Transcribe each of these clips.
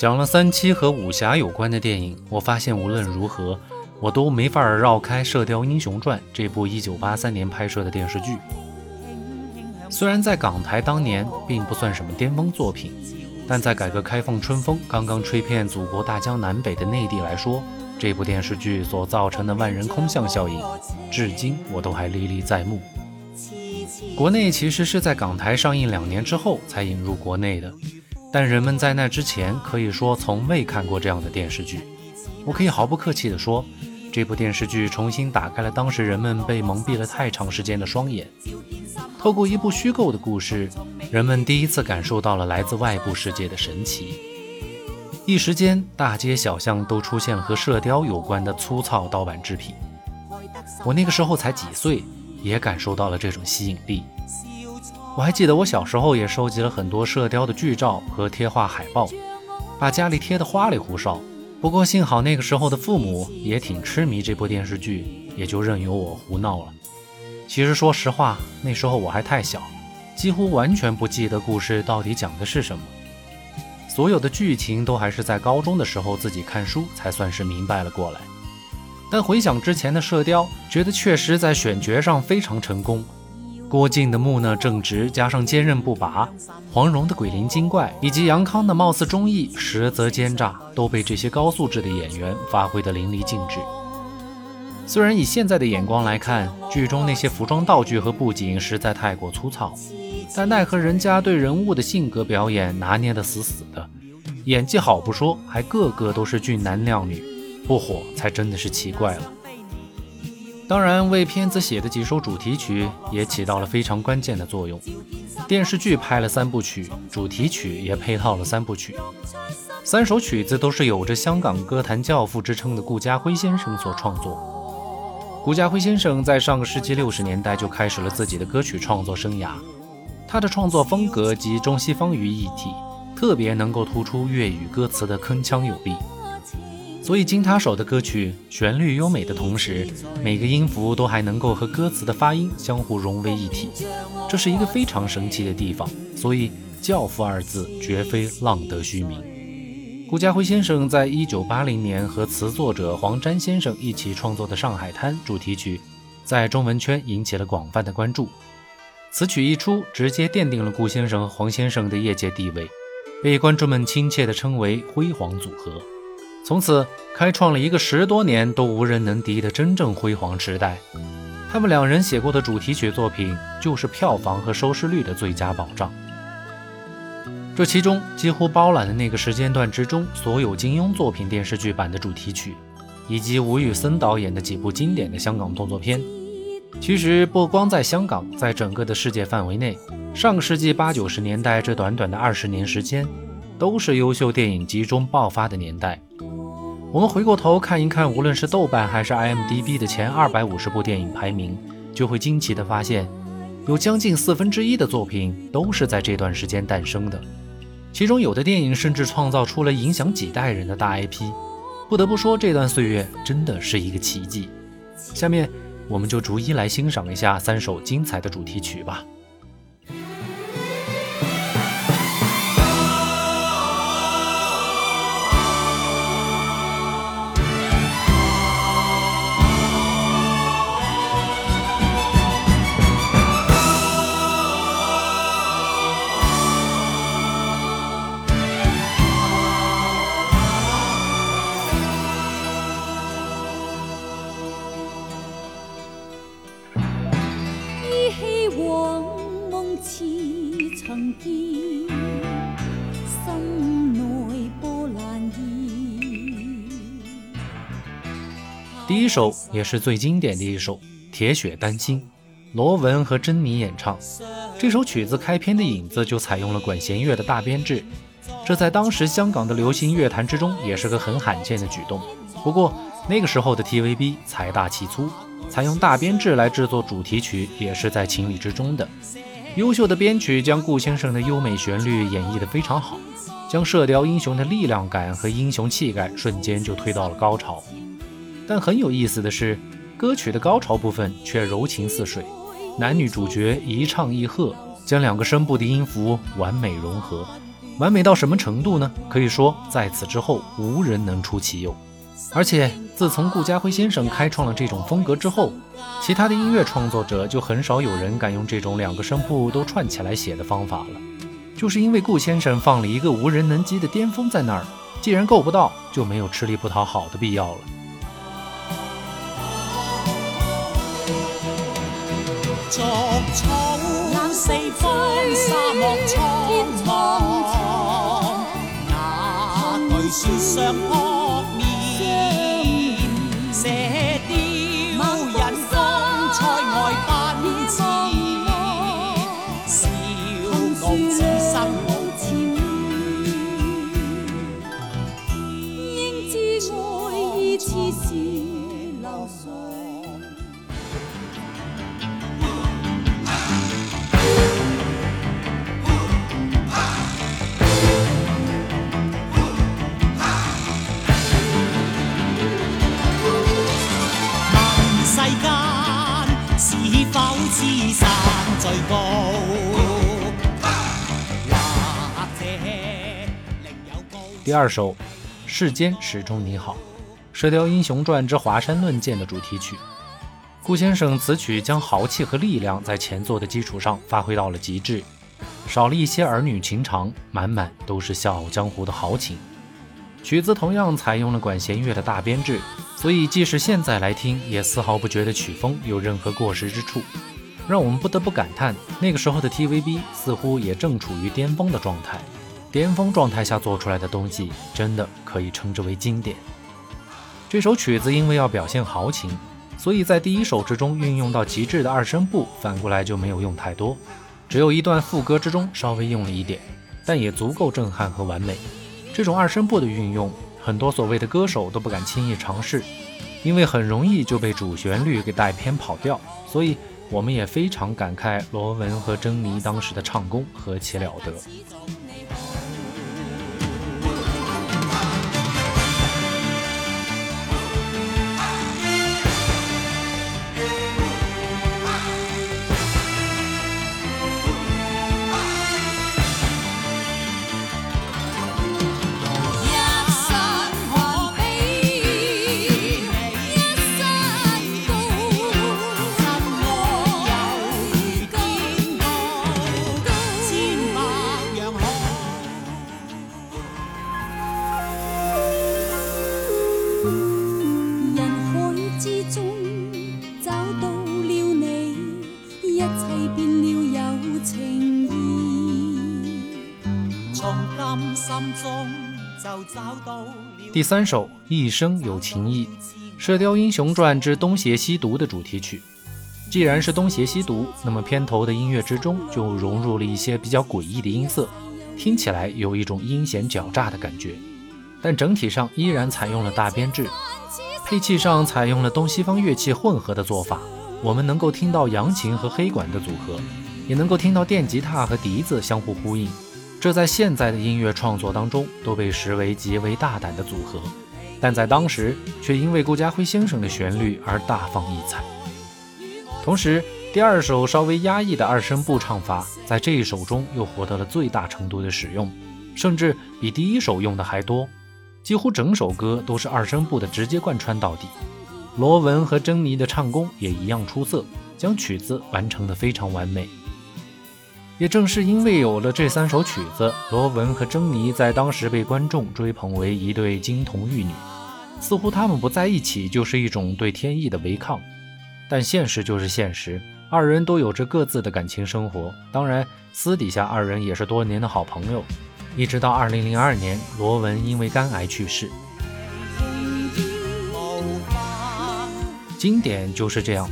讲了三期和武侠有关的电影，我发现无论如何，我都没法绕开《射雕英雄传》这部1983年拍摄的电视剧。虽然在港台当年并不算什么巅峰作品，但在改革开放春风刚刚吹遍祖国大江南北的内地来说，这部电视剧所造成的万人空巷效应，至今我都还历历在目。国内其实是在港台上映两年之后才引入国内的，但人们在那之前可以说从未看过这样的电视剧。我可以毫不客气地说，这部电视剧重新打开了当时人们被蒙蔽了太长时间的双眼。透过一部虚构的故事，人们第一次感受到了来自外部世界的神奇。一时间，大街小巷都出现了和射雕有关的粗糙盗版制品。我那个时候才几岁，也感受到了这种吸引力。我还记得我小时候也收集了很多射雕的剧照和贴画海报，把家里贴得花里胡哨。不过幸好那个时候的父母也挺痴迷这部电视剧，也就任由我胡闹了。其实，说实话，那时候我还太小，几乎完全不记得故事到底讲的是什么。所有的剧情都还是在高中的时候自己看书才算是明白了过来。但回想之前的《射雕》，觉得确实在选角上非常成功。郭靖的木讷正直，加上坚韧不拔；黄蓉的鬼灵精怪，以及杨康的貌似忠义，实则奸诈，都被这些高素质的演员发挥得淋漓尽致。虽然以现在的眼光来看，剧中那些服装道具和布景实在太过粗糙，但奈何人家对人物的性格表演拿捏得死死的，演技好不说，还个个都是俊男靓女，不火才真的是奇怪了。当然，为片子写的几首主题曲也起到了非常关键的作用。电视剧拍了三部曲，主题曲也配套了三部曲，三首曲子都是有着香港歌坛教父之称的顾嘉辉先生所创作。顾嘉辉先生在上个世纪六十年代就开始了自己的歌曲创作生涯，他的创作风格集中西方于一体，特别能够突出粤语歌词的铿锵有力。所以经他手的歌曲，旋律优美的同时，每个音符都还能够和歌词的发音相互融为一体，这是一个非常神奇的地方。所以“教父”二字绝非浪得虚名。顾嘉辉先生在一九八零年和词作者黄沾先生一起创作的《上海滩》主题曲，在中文圈引起了广泛的关注。此曲一出，直接奠定了顾先生和黄先生的业界地位，被观众们亲切地称为“辉煌组合”。从此，开创了一个十多年都无人能敌的真正辉煌时代。他们两人写过的主题曲作品，就是票房和收视率的最佳保障。这其中几乎包揽了那个时间段之中所有金庸作品电视剧版的主题曲，以及吴宇森导演的几部经典的香港动作片。其实不光在香港，在整个的世界范围内，上世纪八九十年代这短短的二十年时间，都是优秀电影集中爆发的年代。我们回过头看一看，无论是豆瓣还是 IMDB 的前二百五十部电影排名，就会惊奇地发现，有将近四分之一的作品都是在这段时间诞生的。其中有的电影甚至创造出了影响几代人的大 IP，不得不说这段岁月真的是一个奇迹。下面我们就逐一来欣赏一下三首精彩的主题曲吧。第一首也是最经典的一首《铁血丹心》，罗文和珍妮演唱。这首曲子开篇的影子就采用了管弦乐的大编制，这在当时香港的流行乐坛之中也是个很罕见的举动。不过那个时候的 TVB 财大气粗，采用大编制来制作主题曲也是在情理之中的。优秀的编曲将顾先生的优美旋律演绎得非常好，将射雕英雄的力量感和英雄气概瞬间就推到了高潮。但很有意思的是，歌曲的高潮部分却柔情似水，男女主角一唱一和，将两个声部的音符完美融合，完美到什么程度呢？可以说在此之后无人能出其右。而且自从顾嘉辉先生开创了这种风格之后，其他的音乐创作者就很少有人敢用这种两个声部都串起来写的方法了。就是因为顾先生放了一个无人能及的巅峰在那儿，既然够不到，就没有吃力不讨好的必要了。四方沙漠苍茫，那第二首《世间始终你好》，《射雕英雄传之华山论剑》的主题曲。顾先生此曲将豪气和力量在前作的基础上发挥到了极致，少了一些儿女情长，满满都是笑傲江湖的豪情。曲子同样采用了管弦乐的大编制，所以即使现在来听，也丝毫不觉得曲风有任何过时之处，让我们不得不感叹，那个时候的 TVB 似乎也正处于巅峰的状态。巅峰状态下做出来的东西，真的可以称之为经典。这首曲子因为要表现豪情，所以在第一首之中运用到极致的二声部，反过来就没有用太多，只有一段副歌之中稍微用了一点，但也足够震撼和完美。这种二声部的运用，很多所谓的歌手都不敢轻易尝试，因为很容易就被主旋律给带偏跑调。所以我们也非常感慨罗文和珍妮当时的唱功何其了得。第三首《一生有情义》，《射雕英雄传之东邪西毒》的主题曲。既然是东邪西毒，那么片头的音乐之中就融入了一些比较诡异的音色，听起来有一种阴险狡诈的感觉。但整体上依然采用了大编制，配器上采用了东西方乐器混合的做法。我们能够听到扬琴和黑管的组合，也能够听到电吉他和笛子相互呼应。这在现在的音乐创作当中都被视为极为大胆的组合，但在当时却因为顾嘉辉先生的旋律而大放异彩。同时，第二首稍微压抑的二声部唱法在这一首中又获得了最大程度的使用，甚至比第一首用的还多。几乎整首歌都是二声部的直接贯穿到底。罗文和珍妮的唱功也一样出色，将曲子完成的非常完美。也正是因为有了这三首曲子，罗文和珍妮在当时被观众追捧为一对金童玉女，似乎他们不在一起就是一种对天意的违抗。但现实就是现实，二人都有着各自的感情生活，当然私底下二人也是多年的好朋友。一直到二零零二年，罗文因为肝癌去世。经典就是这样，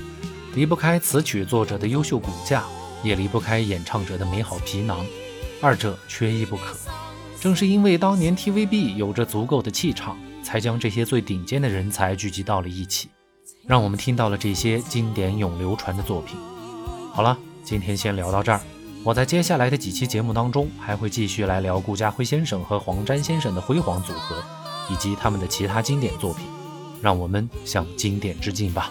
离不开词曲作者的优秀骨架。也离不开演唱者的美好皮囊，二者缺一不可。正是因为当年 TVB 有着足够的气场，才将这些最顶尖的人才聚集到了一起，让我们听到了这些经典永流传的作品。好了，今天先聊到这儿。我在接下来的几期节目当中，还会继续来聊顾家辉先生和黄沾先生的辉煌组合，以及他们的其他经典作品。让我们向经典致敬吧。